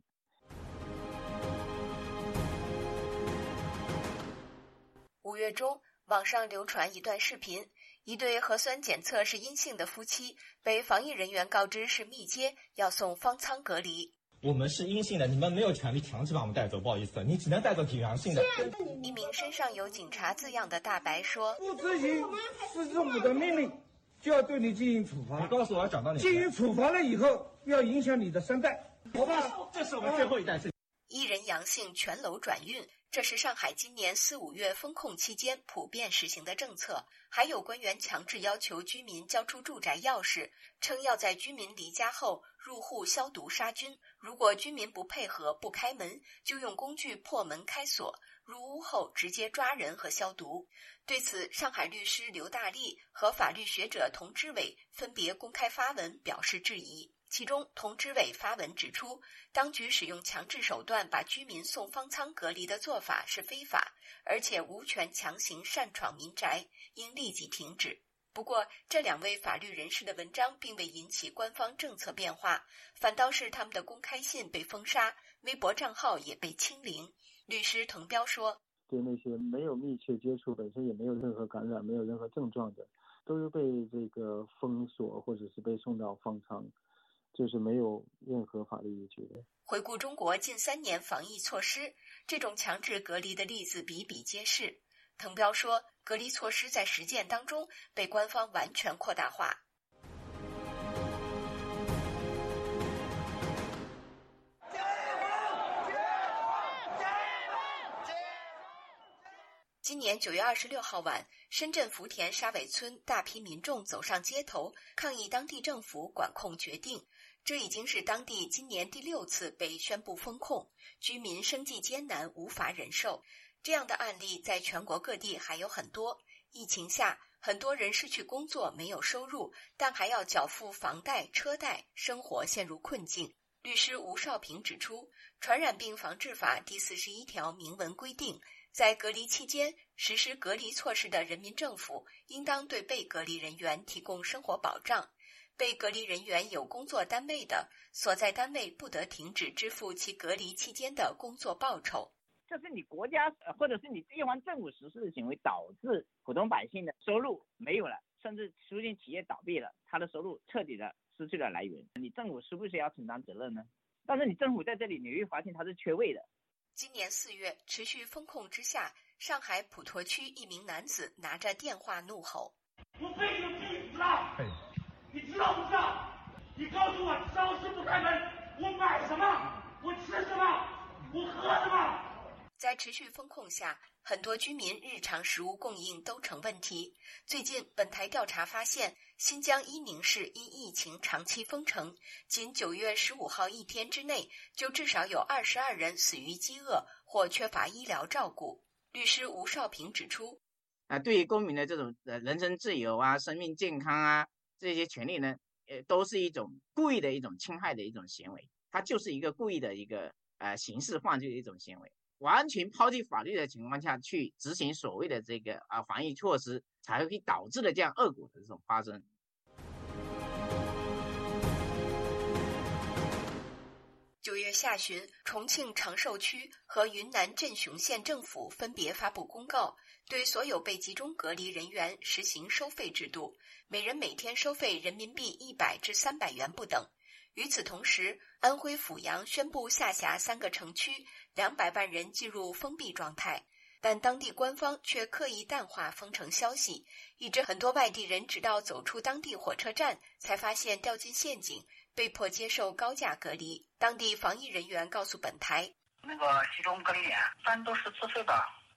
五月中，网上流传一段视频，一对核酸检测是阴性的夫妻被防疫人员告知是密接，要送方舱隔离。我们是阴性的，你们没有权利强制把我们带走，不好意思，你只能带走挺阳性的。一名身上有警察字样的大白说：“不执行市政府的命令，就要对你进行处罚。你告诉我要找到你。进行处罚了以后，要影响你的三代，好吧？这是我们最后一代。”一人阳性，全楼转运。这是上海今年四五月封控期间普遍实行的政策。还有官员强制要求居民交出住宅钥匙，称要在居民离家后入户消毒杀菌。如果居民不配合不开门，就用工具破门开锁。入屋后直接抓人和消毒。对此，上海律师刘大力和法律学者童之伟分别公开发文表示质疑。其中，童之伟发文指出，当局使用强制手段把居民送方舱隔离的做法是非法，而且无权强行擅闯民宅，应立即停止。不过，这两位法律人士的文章并未引起官方政策变化，反倒是他们的公开信被封杀，微博账号也被清零。律师滕彪说：“对那些没有密切接触、本身也没有任何感染、没有任何症状的，都是被这个封锁或者是被送到方舱。”就是没有任何法律依据的。回顾中国近三年防疫措施，这种强制隔离的例子比比皆是。滕彪说，隔离措施在实践当中被官方完全扩大化。今年九月二十六号晚，深圳福田沙尾村大批民众走上街头抗议当地政府管控决定。这已经是当地今年第六次被宣布封控，居民生计艰难，无法忍受。这样的案例在全国各地还有很多。疫情下，很多人失去工作，没有收入，但还要缴付房贷、车贷，生活陷入困境。律师吴少平指出，《传染病防治法》第四十一条明文规定，在隔离期间实施隔离措施的人民政府，应当对被隔离人员提供生活保障。被隔离人员有工作单位的，所在单位不得停止支付其隔离期间的工作报酬。这是你国家或者是你地方政府实施的行为，导致普通百姓的收入没有了，甚至出现企业倒闭了，他的收入彻底的失去了来源。你政府是不是要承担责任呢？但是你政府在这里，你会发现它是缺位的。今年四月，持续风控之下，上海普陀区一名男子拿着电话怒吼：“我被你逼死啊！”你知道不知道？你告诉我，超市不开门，我买什么？我吃什么？我喝什么？在持续风控下，很多居民日常食物供应都成问题。最近，本台调查发现，新疆伊宁市因疫情长期封城，仅九月十五号一天之内，就至少有二十二人死于饥饿或缺乏医疗照顾。律师吴少平指出：啊，对于公民的这种呃人身自由啊、生命健康啊。这些权利呢，呃，都是一种故意的一种侵害的一种行为，它就是一个故意的一个呃刑事犯罪的一种行为，完全抛弃法律的情况下去执行所谓的这个啊防疫措施，才会导致了这样恶果的这种发生。九月下旬，重庆长寿区和云南镇雄县政府分别发布公告，对所有被集中隔离人员实行收费制度。每人每天收费人民币一百至三百元不等。与此同时，安徽阜阳宣布下辖三个城区，两百万人进入封闭状态。但当地官方却刻意淡化封城消息，以致很多外地人直到走出当地火车站，才发现掉进陷阱，被迫接受高价隔离。当地防疫人员告诉本台：“那个集中隔离点，一般都是自费的，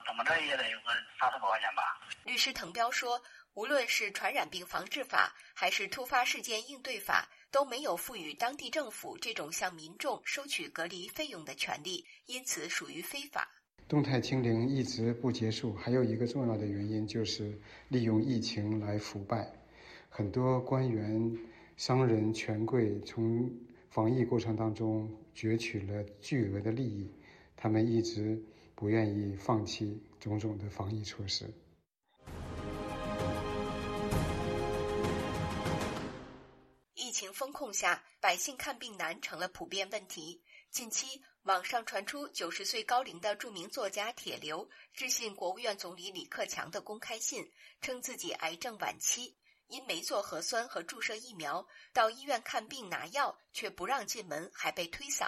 怎么着也得有个三四百块钱吧。”律师滕彪说：“无论是传染病防治法，还是突发事件应对法，都没有赋予当地政府这种向民众收取隔离费用的权利，因此属于非法。”动态清零一直不结束，还有一个重要的原因就是利用疫情来腐败。很多官员、商人、权贵从防疫过程当中攫取了巨额的利益，他们一直不愿意放弃种种的防疫措施。疫情风控下，百姓看病难成了普遍问题。近期，网上传出九十岁高龄的著名作家铁流致信国务院总理李克强的公开信，称自己癌症晚期，因没做核酸和注射疫苗，到医院看病拿药却不让进门，还被推搡。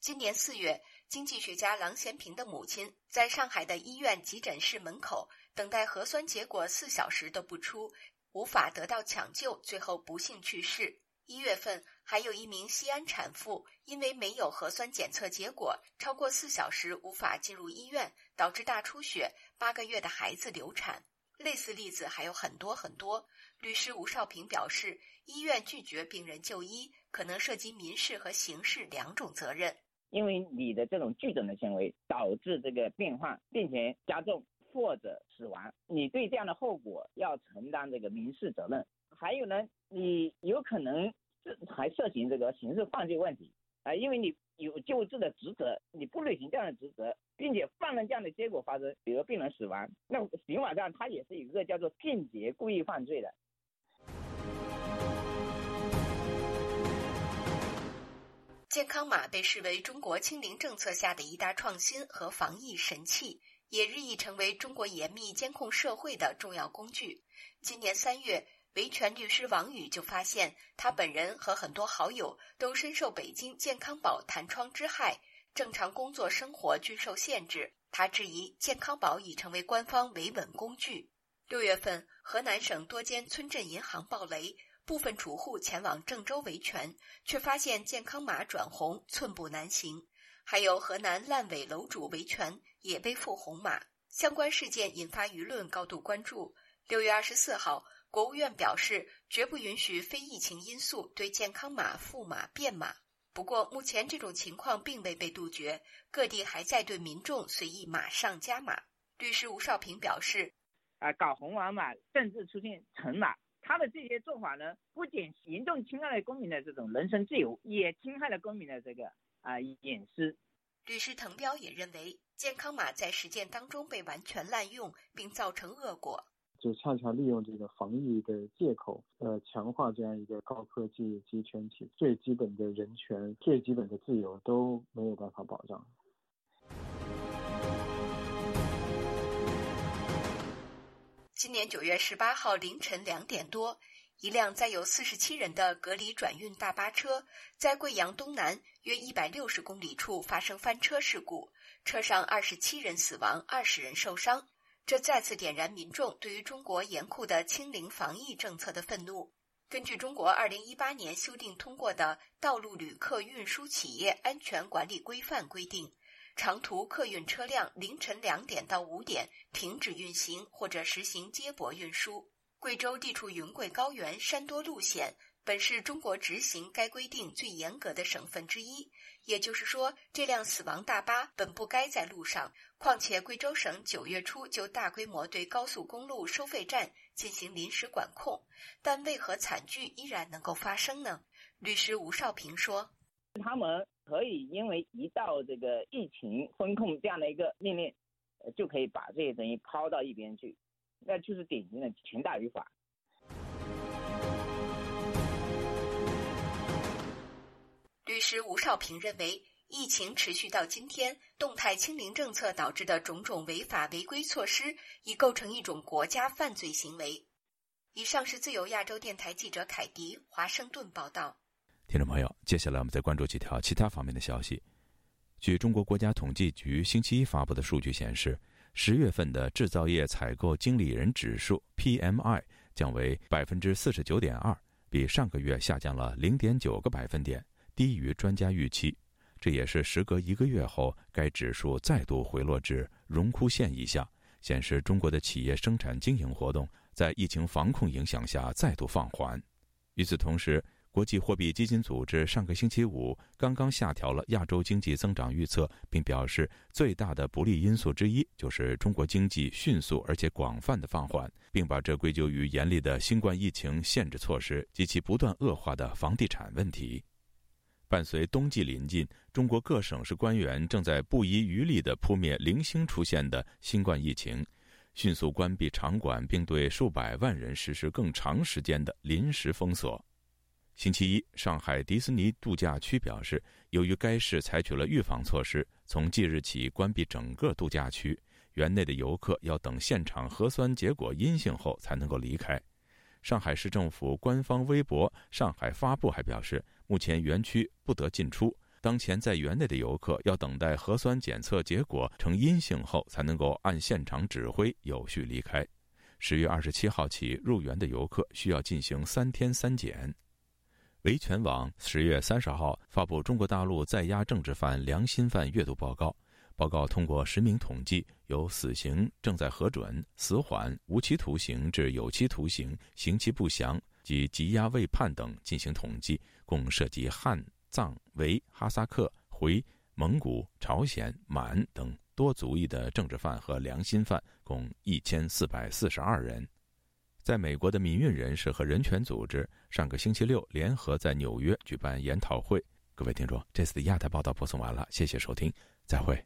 今年四月，经济学家郎咸平的母亲在上海的医院急诊室门口等待核酸结果四小时都不出，无法得到抢救，最后不幸去世。一月份，还有一名西安产妇因为没有核酸检测结果，超过四小时无法进入医院，导致大出血，八个月的孩子流产。类似例子还有很多很多。律师吴少平表示，医院拒绝病人就医，可能涉及民事和刑事两种责任。因为你的这种拒诊的行为导致这个病患病情加重或者死亡，你对这样的后果要承担这个民事责任。还有呢，你有可能这还涉嫌这个刑事犯罪问题啊，因为你有救治的职责，你不履行这样的职责，并且犯了这样的结果发生，比如病人死亡，那刑法上它也是一个叫做间接故意犯罪的。健康码被视为中国清零政策下的一大创新和防疫神器，也日益成为中国严密监控社会的重要工具。今年三月。维权律师王宇就发现，他本人和很多好友都深受北京健康宝弹窗之害，正常工作生活均受限制。他质疑健康宝已成为官方维稳工具。六月份，河南省多间村镇银行暴雷，部分储户前往郑州维权，却发现健康码转红，寸步难行。还有河南烂尾楼主维权也被赋红码，相关事件引发舆论高度关注。六月二十四号。国务院表示，绝不允许非疫情因素对健康码赋码变码。不过，目前这种情况并未被杜绝，各地还在对民众随意码上加码。律师吴少平表示：“啊，搞红网码，甚至出现橙码，他的这些做法呢，不仅严重侵害了公民的这种人身自由，也侵害了公民的这个啊隐私。”律师滕彪也认为，健康码在实践当中被完全滥用，并造成恶果。就恰恰利用这个防疫的借口，呃，强化这样一个高科技集权体，最基本的人权、最基本的自由都没有办法保障。今年九月十八号凌晨两点多，一辆载有四十七人的隔离转运大巴车在贵阳东南约一百六十公里处发生翻车事故，车上二十七人死亡，二十人受伤。这再次点燃民众对于中国严酷的清零防疫政策的愤怒。根据中国二零一八年修订通过的《道路旅客运输企业安全管理规范》规定，长途客运车辆凌晨两点到五点停止运行或者实行接驳运输。贵州地处云贵高原，山多路险，本是中国执行该规定最严格的省份之一。也就是说，这辆死亡大巴本不该在路上。况且，贵州省九月初就大规模对高速公路收费站进行临时管控，但为何惨剧依然能够发生呢？律师吴少平说：“他们可以因为一到这个疫情风控这样的一个命令，就可以把这些东西抛到一边去，那就是典型的权大于法。”律师吴少平认为。疫情持续到今天，动态清零政策导致的种种违法违规措施，已构成一种国家犯罪行为。以上是自由亚洲电台记者凯迪华盛顿报道。听众朋友，接下来我们再关注几条其他方面的消息。据中国国家统计局星期一发布的数据显示，十月份的制造业采购经理人指数 （PMI） 降为百分之四十九点二，比上个月下降了零点九个百分点，低于专家预期。这也是时隔一个月后，该指数再度回落至荣枯线以下，显示中国的企业生产经营活动在疫情防控影响下再度放缓。与此同时，国际货币基金组织上个星期五刚刚下调了亚洲经济增长预测，并表示最大的不利因素之一就是中国经济迅速而且广泛的放缓，并把这归咎于严厉的新冠疫情限制措施及其不断恶化的房地产问题。伴随冬季临近，中国各省市官员正在不遗余力地扑灭零星出现的新冠疫情，迅速关闭场馆，并对数百万人实施更长时间的临时封锁。星期一，上海迪士尼度假区表示，由于该市采取了预防措施，从即日起关闭整个度假区，园内的游客要等现场核酸结果阴性后才能够离开。上海市政府官方微博“上海发布”还表示，目前园区不得进出，当前在园内的游客要等待核酸检测结果呈阴性后才能够按现场指挥有序离开。十月二十七号起，入园的游客需要进行三天三检。维权网十月三十号发布中国大陆在押政治犯良心犯阅读报告。报告通过实名统计，有死刑正在核准、死缓、无期徒刑至有期徒刑、刑期不详及羁押未判等进行统计，共涉及汉、藏、维、哈萨克、回、蒙古、朝鲜、满等多族裔的政治犯和良心犯，共一千四百四十二人。在美国的民运人士和人权组织上个星期六联合在纽约举办研讨会。各位听众，这次的亚太报道播送完了，谢谢收听，再会。